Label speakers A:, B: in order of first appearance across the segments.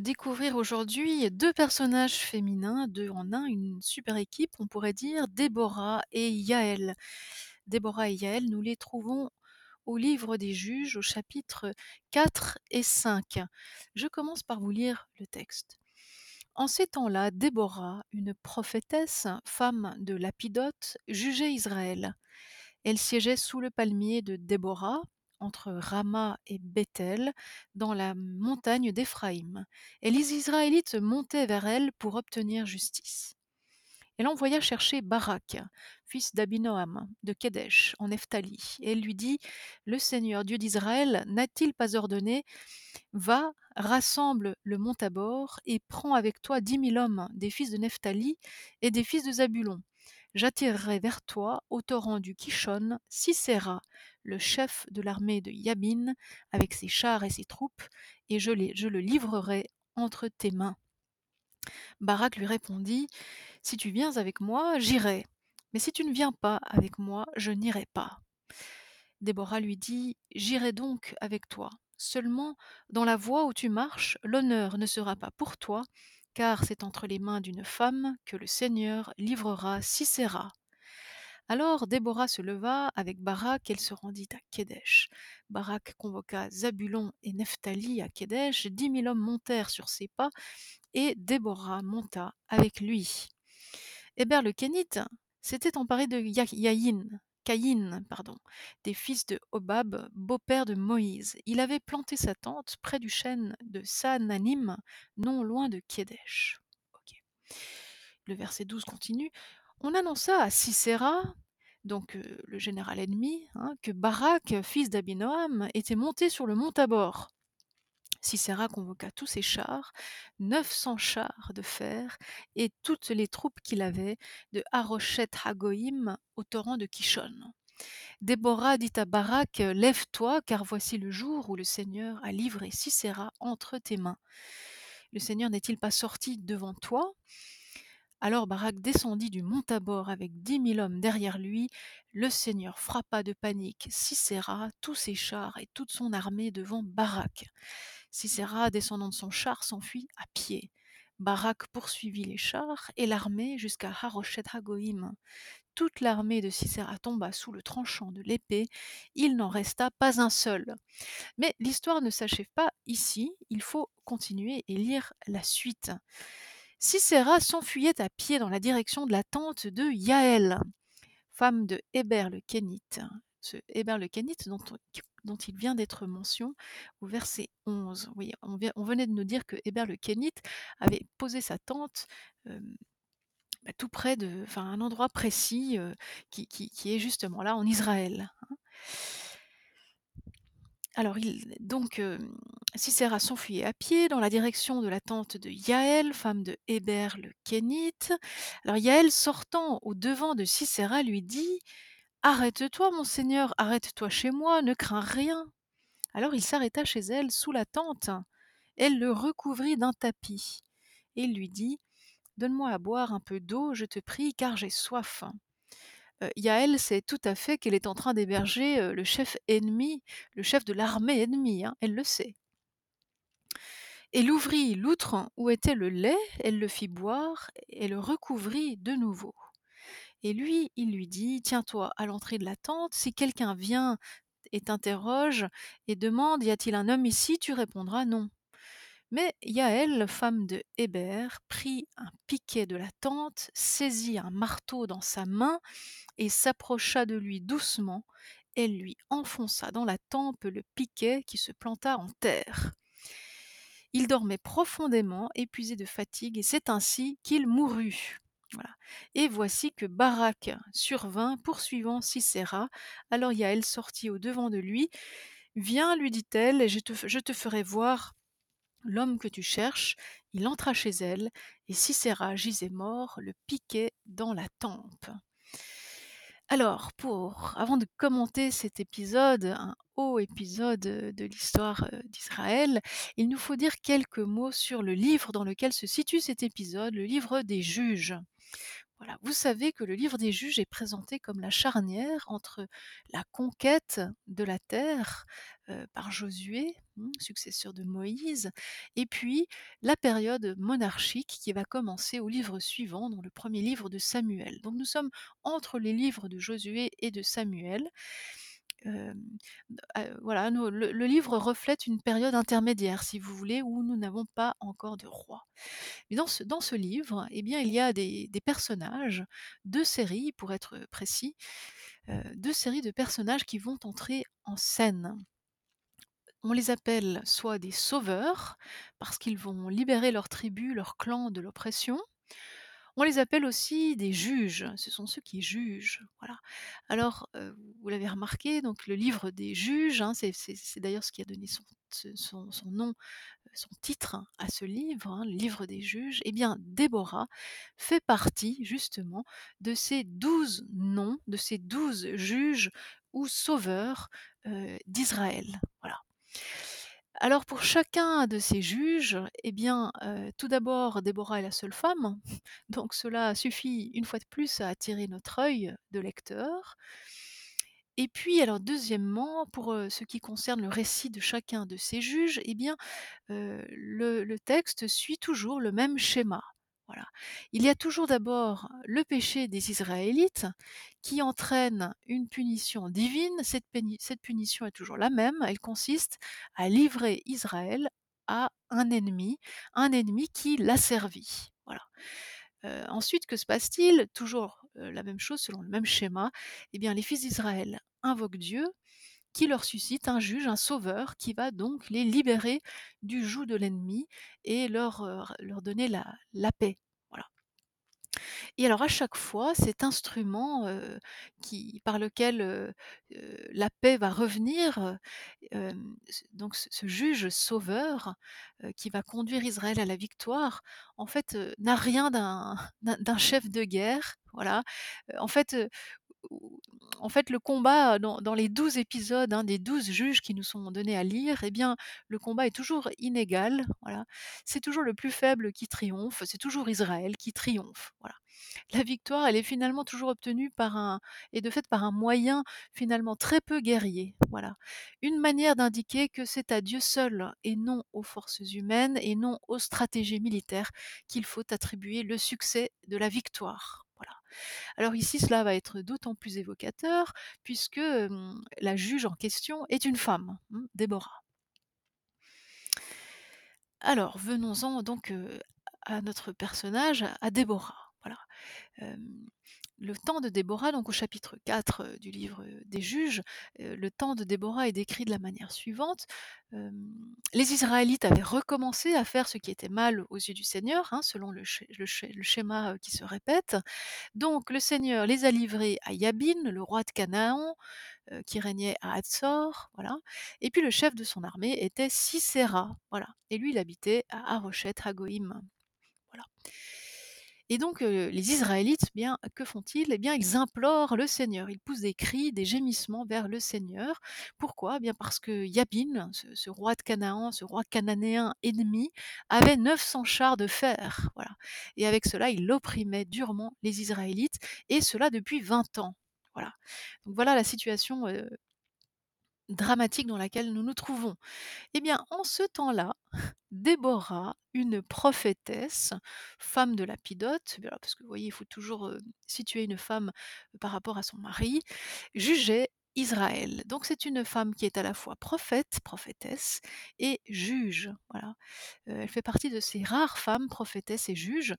A: Découvrir aujourd'hui 2 personnages féminins, 2 en 1, une super équipe, on pourrait dire, Déborah et Yaël. Déborah et Yaël, nous les trouvons au livre des Juges, au chapitre 4 et 5. Je commence par vous lire le texte. En ces temps-là, Déborah, une prophétesse, femme de Lapidote, jugeait Israël. Elle siégeait sous le palmier de Déborah, entre Rama et Bethel, dans la montagne d'Éphraïm. Et les Israélites montaient vers elle pour obtenir justice. Elle envoya chercher Barak, fils d'Abinoam, de Kédesh, en Nephtali. Et elle lui dit Le Seigneur Dieu d'Israël n'a-t-il pas ordonné Va, rassemble le mont Tabor et prends avec toi dix mille hommes des fils de Nephtali et des fils de Zabulon. J'attirerai vers toi, au torrent du Kishon, Sisera, le chef de l'armée de Yabin, avec ses chars et ses troupes, et je, le livrerai entre tes mains. Barak lui répondit Si tu viens avec moi, j'irai. Mais si tu ne viens pas avec moi, je n'irai pas. Déborah lui dit J'irai donc avec toi. Seulement, dans la voie où tu marches, l'honneur ne sera pas pour toi, car c'est entre les mains d'une femme que le Seigneur livrera Sisera. Alors Déborah se leva avec Barak, elle se rendit à Kédesh. Barak convoqua Zabulon et Nephtali à Kédesh, dix mille hommes montèrent sur ses pas, et Déborah monta avec lui. Héber le Kénite s'était emparé de Ya- Yaïn, Caïn, pardon, des fils de Hobab, beau-père de Moïse. Il avait planté sa tente près du chêne de Saananim, non loin de Kédesh. Le verset 12 continue. On annonça à Sisera, donc euh, le général ennemi, hein, que Barak, fils d'Abinoam, était monté sur le mont Tabor. Sisera convoqua tous ses chars, 900 chars de fer, et toutes les troupes qu'il avait, de Haroshet Hagoïm au torrent de Kishon. Déborah dit à Barak Lève-toi, car voici le jour où le Seigneur a livré Sisera entre tes mains. Le Seigneur n'est-il pas sorti devant toi? Alors Barak descendit du mont Tabor avec dix mille hommes derrière lui. Le Seigneur frappa de panique Sisera, tous ses chars et toute son armée devant Barak. Sisera, descendant de son char, s'enfuit à pied. Barak poursuivit les chars et l'armée jusqu'à Haroshet Hagoïm. Toute l'armée de Sisera tomba sous le tranchant de l'épée. Il n'en resta pas un seul. Mais l'histoire ne s'achève pas ici. Il faut continuer et lire la suite. Sisera s'enfuyait à pied dans la direction de la tente de Yaël, femme de Héber le Kénite. Ce Héber le Kénite dont, il vient d'être mention au verset 11. Oui, on, venait de nous dire que Héber le Kénite avait posé sa tente bah, tout près de, enfin, un endroit précis qui, est justement là en Israël. Alors, il, donc, euh, Sisera s'enfuyait à pied dans la direction de la tente de Yaël, femme de Héber le Kénite. Alors, Yaël, sortant au devant de Sisera, lui dit Arrête-toi, mon seigneur, arrête-toi chez moi, ne crains rien. Alors, il s'arrêta chez elle sous la tente. Elle le recouvrit d'un tapis. Et lui dit Donne-moi à boire un peu d'eau, je te prie, car j'ai soif. Euh, Yaël sait tout à fait qu'elle est en train d'héberger le chef ennemi, le chef de l'armée ennemie, hein, elle le sait. Elle ouvrit l'outre où était le lait, elle le fit boire, et le recouvrit de nouveau. Et lui, il lui dit, Tiens-toi à l'entrée de la tente, si quelqu'un vient et t'interroge et demande, Y a-t-il un homme ici tu répondras non. Mais Yaël, femme de Héber, prit un piquet de la tente, saisit un marteau dans sa main et s'approcha de lui doucement. Elle lui enfonça dans la tempe le piquet qui se planta en terre. Il dormait profondément, épuisé de fatigue, et c'est ainsi qu'il mourut. Et voici que Barak survint, poursuivant Sisera. Alors Yaël sortit au devant de lui. Viens, lui dit-elle, je te ferai voir l'homme que tu cherches. Il entra chez elle, et Sisera gisait mort, le piquet dans la tempe. Alors, pour, avant de commenter cet épisode, un haut épisode de l'histoire euh, d'Israël, il nous faut dire quelques mots sur le livre dans lequel se situe cet épisode, le livre des juges. Vous savez que le livre des Juges est présenté comme la charnière entre la conquête de la terre, heu, par Josué, mmh, successeur de Moïse et puis la période monarchique qui va commencer au livre suivant, dans le 1er livre de Samuel. Donc nous sommes entre les livres de Josué et de Samuel. Voilà, le livre reflète une période intermédiaire, si vous voulez, où nous n'avons pas encore de roi. Et dans ce livre, eh bien, il y a des personnages, 2 séries pour être précis, heu, 2 séries de personnages qui vont entrer en scène. On les appelle soit des sauveurs, parce qu'ils vont libérer leur tribu, leur clan de l'oppression. On les appelle aussi des juges, ce sont ceux qui jugent, voilà. Alors, vous l'avez remarqué, donc le livre des juges, hein, c'est d'ailleurs ce qui a donné son nom, son titre à ce livre, hein, le livre des juges. Eh bien, Déborah fait partie justement de ces 12 noms, de ces 12 juges ou sauveurs, d'Israël, voilà. Alors pour chacun de ces juges, eh bien, heu, tout d'abord, Déborah est la seule femme, donc cela suffit une fois de plus à attirer notre œil de lecteur. Et puis alors deuxièmement, pour, heu, ce qui concerne le récit de chacun de ces juges, eh bien, le le texte suit toujours le même schéma, Il y a toujours d'abord le péché des Israélites qui entraîne une punition divine. Cette punition est toujours la même, elle consiste à livrer Israël à un ennemi, un ennemi qui l'asservit, voilà. Heu, ensuite que se passe-t-il? Toujours, heu, la même chose selon le même schéma, eh bien les fils d'Israël invoquent Dieu qui leur suscite un juge, un sauveur qui va donc les libérer du joug de l'ennemi et leur, heu, r leur donner la la paix, voilà. Et alors à chaque fois, cet instrument, heu, qui par lequel, heu, la paix va revenir, donc ce juge sauveur, qui va conduire Israël à la victoire, en fait, n'a rien d'un chef de guerre, voilà. En fait, en fait le combat dans les 12 épisodes, hein, des 12 juges qui nous sont donnés à lire, eh bien, le combat est toujours inégal, voilà. C'est toujours le plus faible qui triomphe, c'est toujours Israël qui triomphe, voilà. La victoire, elle est finalement toujours obtenue par un et de fait par un moyen finalement très peu guerrier, voilà. Une manière d'indiquer que c'est à Dieu seul et non aux forces humaines et non aux stratégies militaires qu'il faut attribuer le succès de la victoire. Alors ici, cela va être d'autant plus évocateur puisque, la juge en question est une femme, mmh, Déborah. Alors venons-en donc, à notre personnage, à Déborah, voilà. Le temps de Déborah, donc au chapitre 4, heu, du livre, heu, des Juges, heu, le temps de Déborah est décrit de la manière suivante: les Israélites avaient recommencé à faire ce qui était mal aux yeux du Seigneur, hein, selon le sch le sch le schéma, qui se répète. Donc le Seigneur les a livrés à Yabin, le roi de Canaan, qui régnait à Hatzor. Et puis le chef de son armée était Sisera. Et lui, il habitait à Haroshet-Hagoïm, voilà. Et donc, les Israélites, bien, que font-ils? Eh bien, ils implorent le Seigneur. Ils poussent des cris, des gémissements vers le Seigneur. Pourquoi? Eh bien parce que Yabin, ce roi de Canaan, ce roi cananéen ennemi, avait 900 chars de fer, voilà. Et avec cela, il opprimait durement les Israélites et cela depuis 20 ans, voilà. La situation, dramatique dans laquelle nous nous trouvons. Eh bien, en ce temps-là, Déborah, une prophétesse, femme de Lapidote, parce que vous voyez, il faut toujours, heu, situer une femme par rapport à son mari, jugeait Israël. Donc c'est une femme qui est à la fois prophète, prophétesse et juge, voilà. Heu, elle fait partie de ces rares femmes prophétesses et juges,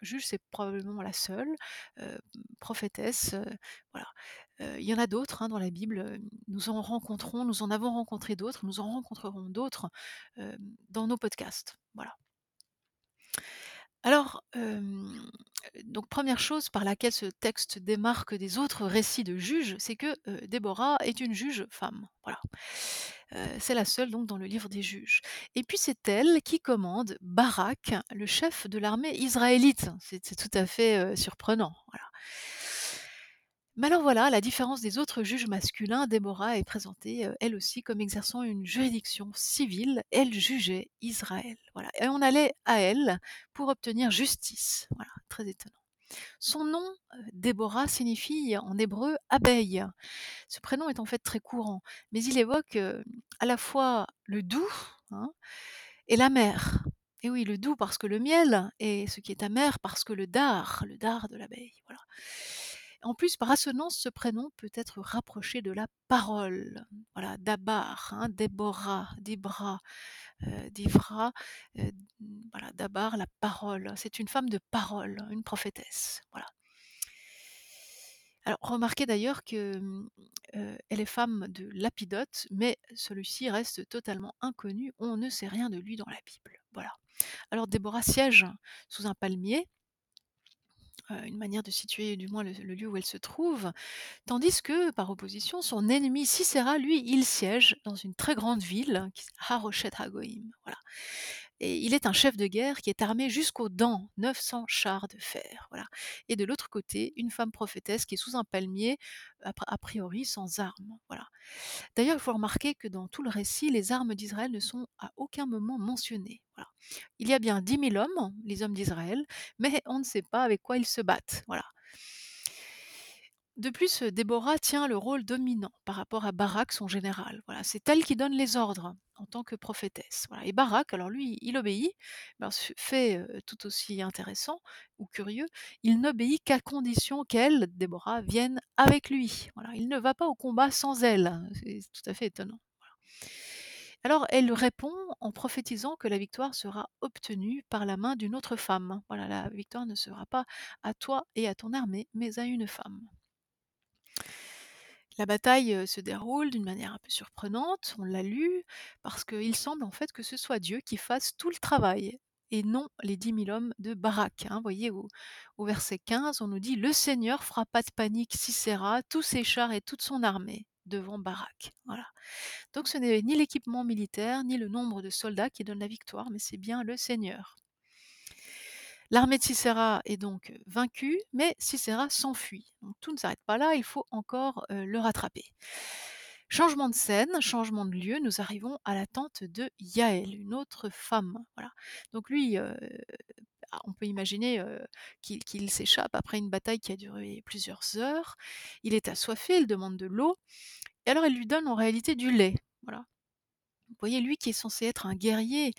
A: juge, c'est probablement la seule, prophétesse, voilà. Il y en a d'autres, hein, dans la Bible, nous en rencontrons nous en avons rencontré d'autres, nous en rencontrerons d'autres, dans nos podcasts, voilà. Alors, donc 1re chose par laquelle ce texte démarque des autres récits de juges, c'est que, Déborah est une juge femme, voilà. C'est la seule donc dans le livre des Juges. Et puis c'est elle qui commande Barak, le chef de l'armée israélite. C'est tout à fait, surprenant. Mais alors voilà, à la différence des autres juges masculins, Déborah est présentée, heu, elle aussi comme exerçant une juridiction civile. Elle jugeait Israël, voilà. Et on allait à elle pour obtenir justice, voilà, très étonnant. Son nom, heu, Déborah, signifie en hébreu abeille. Ce prénom est en fait très courant, mais il évoque, heu, à la fois le doux, hein, et l'amer. Et oui, le doux parce que le miel et ce qui est amer parce que le dard, le dard de l'abeille, voilà. En plus, par assonance, ce prénom peut être rapproché de la parole. Voilà, Dabar, hein, Déborah, Dibra, Divra, heu, voilà, Dabar, la parole. C'est une femme de parole, une prophétesse, voilà. Alors remarquez d'ailleurs que, mmh, elle est femme de Lapidote, mais celui-ci reste totalement inconnu. On ne sait rien de lui dans la Bible, voilà. Alors Déborah siège sous un palmier, une manière de situer du moins le lieu où elle se trouve, tandis que, par opposition, son ennemi Sisera, lui, il siège dans une très grande ville qui Hagoïm, voilà. Et il est un chef de guerre qui est armé jusqu'aux dents, 900 chars de fer, voilà. Et de l'autre côté, une femme prophétesse qui est sous un palmier, a a priori sans armes, voilà. D'ailleurs, il faut remarquer que dans tout le récit, les armes d'Israël ne sont à aucun moment mentionnées. Il y a bien 10 000 hommes, les hommes d'Israël, mais on ne sait pas avec quoi ils se battent, voilà. De plus, heu, Déborah tient le rôle dominant par rapport à Barak, son général, voilà. C'est elle qui donne les ordres en tant que prophétesse. Et Barak, alors lui, il obéit, ce fait, heu, tout aussi intéressant ou curieux, il n'obéit qu'à condition qu'elle, Déborah, vienne avec lui. Il ne va pas au combat sans elle, c'est tout à fait étonnant. Alors elle répond en prophétisant que la victoire sera obtenue par la main d'une autre femme. Voilà, la victoire ne sera pas à toi et à ton armée, mais à une femme. La bataille, se déroule d'une manière un peu surprenante, on l'a lu, parce qu'il semble en fait que ce soit Dieu qui fasse tout le travail et non les 10 000 hommes de Barak, hein. Vous voyez au verset 15, on nous dit: «Le Seigneur fera pas de panique Sisera, tous ses chars et toute son armée devant Barak». Voilà. Donc ce n'est ni l'équipement militaire, ni le nombre de soldats qui donnent la victoire, mais c'est bien le Seigneur. L'armée de Sisera est donc, vaincue, mais Sisera s'enfuit. Donc tout ne s'arrête pas là, il faut encore, le rattraper. Changement de scène, changement de lieu, nous arrivons à la tente de Yaël, une autre femme, voilà. Donc lui, ah, on peut imaginer, qu'il s'échappe après une bataille qui a duré plusieurs heures. Il est assoiffé, il demande de l'eau et alors elle lui donne en réalité du lait, voilà. Vous voyez, lui qui est censé être un guerrier,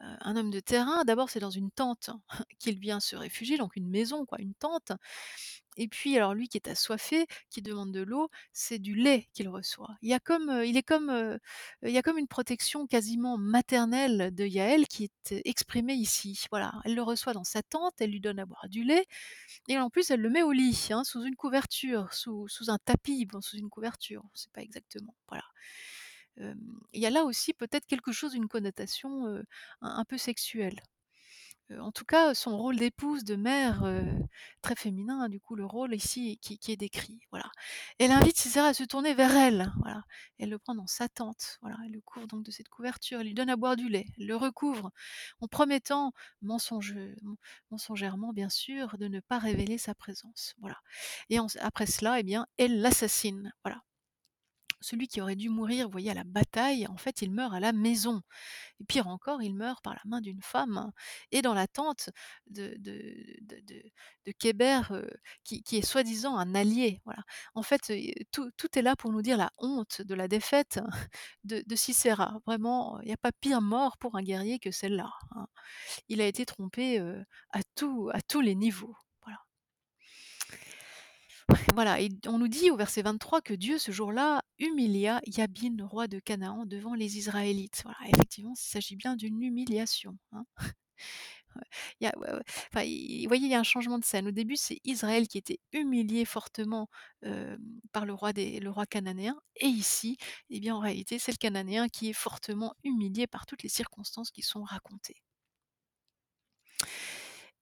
A: un homme de terrain, d'abord c'est dans une tente qu'il vient se réfugier, donc une maison quoi, une tente et puis alors lui qui est assoiffé, qui demande de l'eau, c'est du lait qu'il reçoit. Il y a comme, heu, il est comme, heu, il y a comme une protection quasiment maternelle de Yaël qui est, exprimée ici. Voilà, elle le reçoit dans sa tente, elle lui donne à boire du lait et en plus elle le met au lit, hein, sous une couverture, sous sous un tapis, bon sous une couverture, on sait pas exactement, voilà. Il y a là aussi peut-être quelque chose, une connotation, un peu sexuelle. En tout cas, son rôle d'épouse, de mère, très féminin, hein, du coup, le rôle ici qui est décrit, voilà. Elle invite Sisera à se tourner vers elle, voilà. Elle le prend dans sa tente, voilà, elle le couvre donc de cette couverture, elle lui donne à boire du lait, elle le recouvre, en promettant mensongèrement bien sûr, de ne pas révéler sa présence, voilà. Et après cela, eh bien, elle l'assassine, voilà. Celui qui aurait dû mourir, vous voyez, à la bataille, en fait, il meurt à la maison et pire encore, il meurt par la main d'une femme et dans la tente de de de heu, qui est soi-disant un allié, voilà. En fait, heu, tout est là pour nous dire la honte de la défaite de de Sisera. Vraiment, il y a pas pire mort pour un guerrier que celle-là, hein. Il a été trompé, tous à tous les niveaux, voilà. Et on nous dit au verset 23 que Dieu ce jour-là humilia Yabin, roi de Canaan, devant les Israélites. Voilà, effectivement, il s'agit bien d'une humiliation, hein. Il y a vous voyez, il y a un changement de scène. Au début, c'est Israël qui était humilié fortement, par le roi le roi cananéen et ici, eh bien, en réalité, c'est le cananéen qui est fortement humilié par toutes les circonstances qui sont racontées.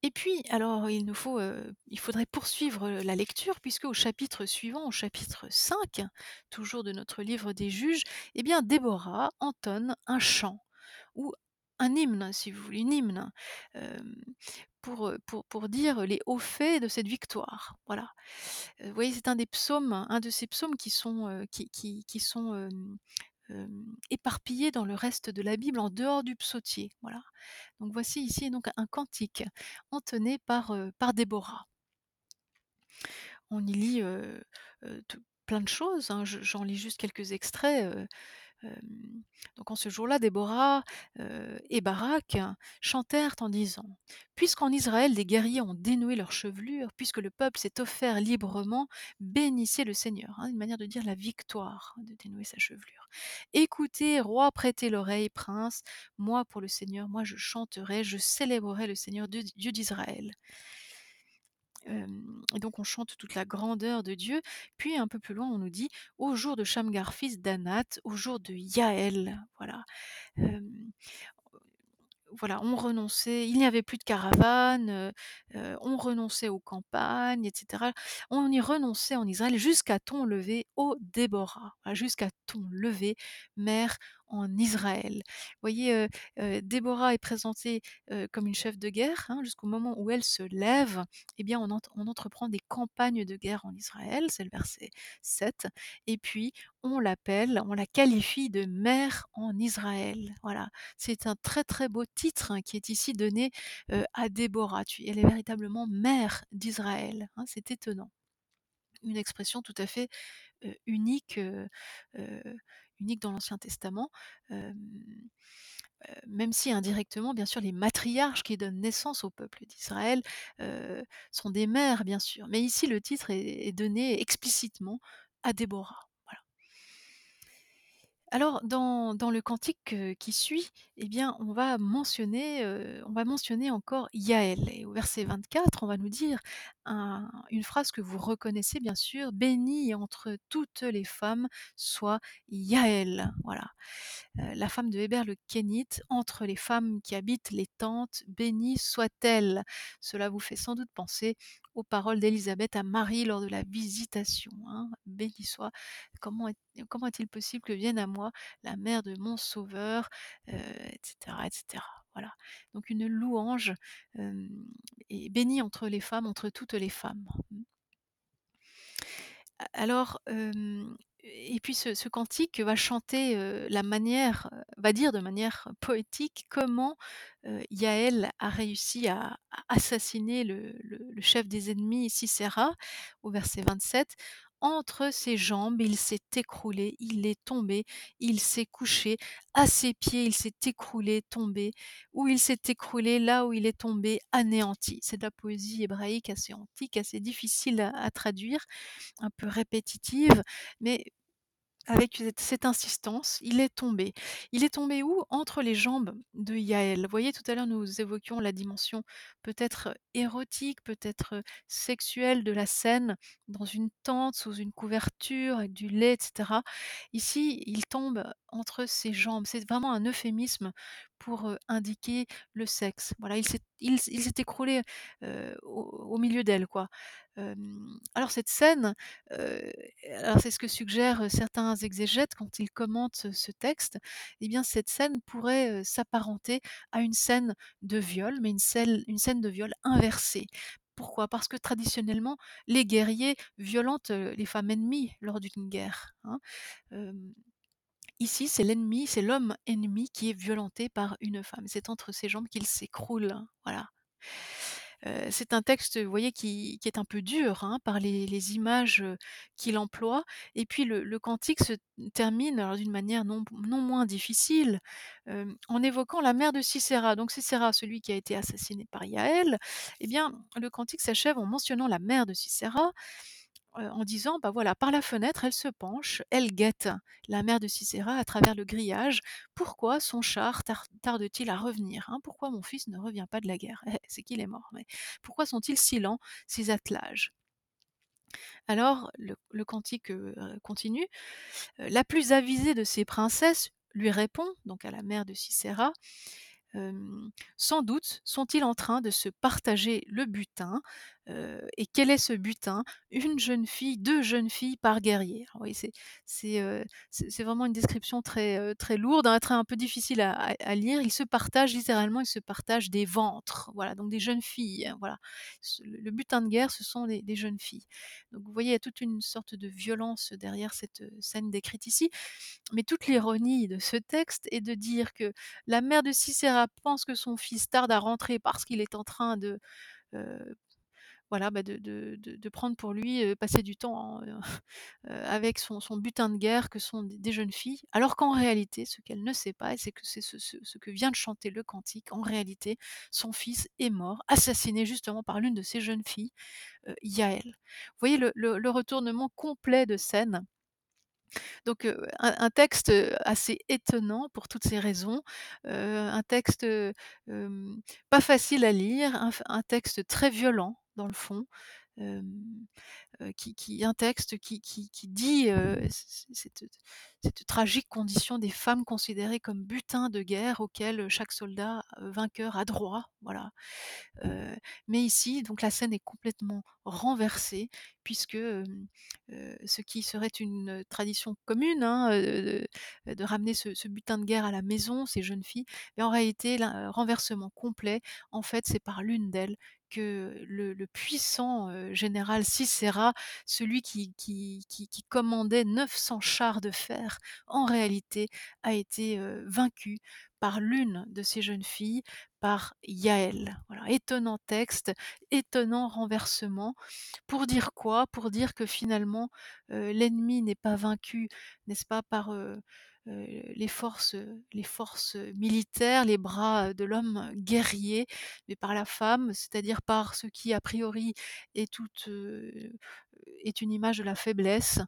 A: Et puis, alors il nous faut, il faudrait poursuivre, la lecture puisque au chapitre suivant, au chapitre 5, toujours de notre livre des Juges, eh bien Déborah entonne un chant ou un hymne, si vous voulez, une hymne, pour, pour pour dire les hauts faits de cette victoire, voilà. Vous voyez, c'est un des psaumes, un de ces psaumes qui sont, qui qui sont, hem, éparpillés dans le reste de la Bible en dehors du psautier, voilà. Donc voici ici donc un cantique entonné par, par Déborah. On y lit, plein de choses, hein, je j'en lis juste quelques extraits, donc en ce jour-là, Déborah, et Barak chantèrent en disant: «Puisqu'en Israël des guerriers ont dénoué leurs chevelures, puisque le peuple s'est offert librement, bénissez le Seigneur», hein, une manière de dire la victoire, de dénouer sa chevelure. «Écoutez, rois, prêtez l'oreille, princes, moi pour le Seigneur, moi je chanterai, je célébrerai le Seigneur Dieu d'Israël». Et donc on chante toute la grandeur de Dieu. Puis un peu plus loin, on nous dit: «Au jour de Shamgar fils d'Anath, au jour de Yaël», voilà. Voilà, on renonçait il n'y avait plus de heu, on renonçait aux campagnes et cetera. On y renonçait en Israël jusqu'à ton lever, ô Déborah, jusqu'à ton lever, mère en Israël. Vous voyez, Déborah est présentée, comme une chef de guerre, hein, jusqu'au moment où elle se lève, eh bien on ent on entreprend des campagnes de guerre en Israël, c'est le verset 7 et puis on l'appelle, on la qualifie de mère en Israël, voilà. C'est un très, très beau titre, hein, qui est ici donné, à Déborah. Elle est véritablement mère d'Israël, hein, c'est étonnant. Une expression tout à fait, unique, unique dans l'Ancien Testament, même si indirectement, bien sûr, les matriarches qui donnent naissance au peuple d'Israël, sont des mères, bien sûr. Mais ici, le titre est donné explicitement à Déborah. Alors dans le cantique, qui suit, eh bien, on va mentionner, on va mentionner encore Yaël et au verset 24, on va nous dire un une phrase que vous reconnaissez bien sûr: «Bénie entre toutes les femmes soit Yaël», voilà. Heu, la femme de Héber le Kénite, entre les femmes qui habitent les tentes, bénie soit-elle. Cela vous fait sans doute penser aux paroles d'Élisabeth à Marie lors de la visitation, hein. «Béni soit, comment est comment est-il possible que vienne à moi la mère de mon sauveur?» heu, et cetera, et cetera. Donc une louange, et bénie entre les femmes, entre toutes les femmes. Mmh. Alors, et puis ce cantique va chanter, la manière, va dire de manière poétique comment, Yaël a réussi à assassiner le le le chef des ennemis Sisera, au verset 27. «Entre ses jambes, il s'est écroulé, il est tombé, il s'est couché. À ses pieds, il s'est écroulé, tombé. Où il s'est écroulé, là où il est tombé, anéanti». C'est de la poésie hébraïque assez antique, assez difficile à à traduire, un peu répétitive, mais avec cette insistance, il est tombé. Il est tombé où? Entre les jambes de Yaël. Vous voyez, tout à l'heure, nous évoquions la dimension peut-être érotique, peut-être sexuelle de la scène, dans une tente, sous une couverture, avec du lait et cetera. Ici, il tombe entre ses jambes. C'est vraiment un euphémisme pour, indiquer le sexe. Voilà, il s'est il s'est écroulé, au milieu d'elle, quoi. Alors cette scène, alors c'est ce que suggèrent certains exégètes quand ils commentent ce texte, eh bien cette scène pourrait, s'apparenter à une scène de viol, mais une scène une scène de viol inversée. Pourquoi? Parce que traditionnellement, les guerriers violentent, les femmes ennemies lors d'une guerre, hein. Ici, c'est l'ennemi, c'est l'homme ennemi qui est violenté par une femme. C'est entre ses jambes qu'il s'écroule, voilà. Heu, c'est un texte, voyez, qui est un peu dur, hein, par les images, qu'il emploie et puis le cantique se termine, d'une manière non moins difficile, en évoquant la mère de Sisera. Donc Sisera, celui qui a été assassiné par Yaël, eh bien, le cantique s'achève en mentionnant la mère de heu, en disant: «Bah, voilà, par la fenêtre, elle se penche, elle guette la mère de Sisera à travers le grillage. Pourquoi son char tar tarde-t-il à revenir, hein? Pourquoi mon fils ne revient pas de la guerre? Eh, c'est qu'il est mort, mais pourquoi sont-ils si lents, ces attelages?» Alors le cantique, heu, continue, heu: «La plus avisée de ces princesses lui répond», donc à la mère de hem: «Sans doute sont-ils en train de se partager le butin, et quel est ce butin? Une jeune fille, 2 jeunes filles par guerrier. Oui, c'est c'est, vraiment une description très, heu, très lourde, hein, très un peu difficile à lire. Ils se partagent littéralement, ils se partagent des ventres, voilà, donc des jeunes filles, hein, voilà. Le butin de guerre, ce sont des jeunes filles. Donc vous voyez, il y a toute une sorte de violence derrière cette, scène décrite ici. Mais toute l'ironie de ce texte est de dire que la mère de Sisera pense que son fils tarde à rentrer parce qu'il est en train de, voilà, bah, de prendre pour lui, passer du temps, heu, avec son butin de guerre que sont des jeunes filles. Alors qu'en réalité, ce qu'elle ne sait pas c'est que c'est ce que vient de chanter le cantique, en réalité, son fils est mort, assassiné justement par l'une de ces jeunes filles, heu, Yaël. Vous voyez le retournement complet de scène? Donc, un texte, assez étonnant pour toutes ces raisons, un texte, pas facile à lire, un texte très violent dans le fond, qui un texte qui qui qui dit, cette tragique condition des femmes considérées comme butin de guerre auquel chaque soldat, vainqueur a droit, voilà. Mais ici, donc la scène est complètement renversée puisque, ce qui serait une tradition commune, hein, de ramener ce butin de guerre à la maison, ces jeunes filles, mais en réalité, là, renversement complet. En fait, c'est par l'une d'elles que le puissant, général Sisera, celui qui commandait 900 chars de fer, en réalité a été, vaincu par l'une de ces jeunes filles, par Yaël. Étonnant texte, étonnant renversement. Pour dire quoi? Pour dire que finalement, l'ennemi n'est pas vaincu, n'est-ce pas, par, les forces, heu, les forces, militaires, les bras, de l'homme guerrier, mais par la femme, c'est-à-dire par ce qui a priori est toute, heu, est une image de la faiblesse.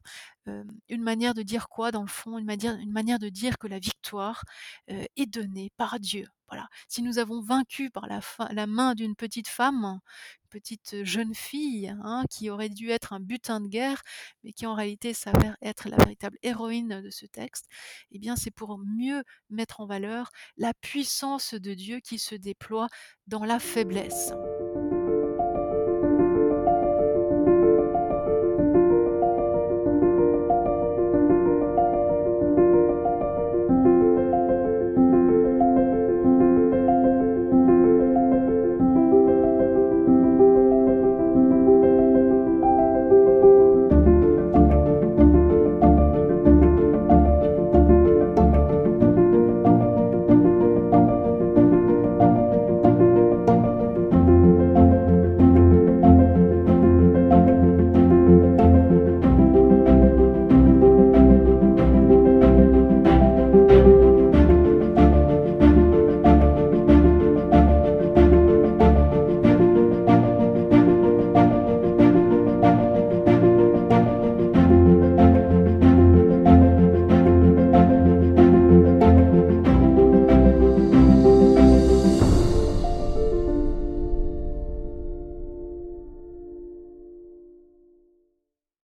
A: Une manière de dire quoi dans le fond? Une manière de dire que la victoire, est donnée par Dieu. Si nous avons vaincu par la main d'une petite femme, petite jeune fille, hein, qui aurait dû être un butin de guerre, mais qui en réalité s'avère être la véritable héroïne de ce texte, eh bien c'est pour mieux mettre en valeur la puissance de Dieu qui se déploie dans la faiblesse.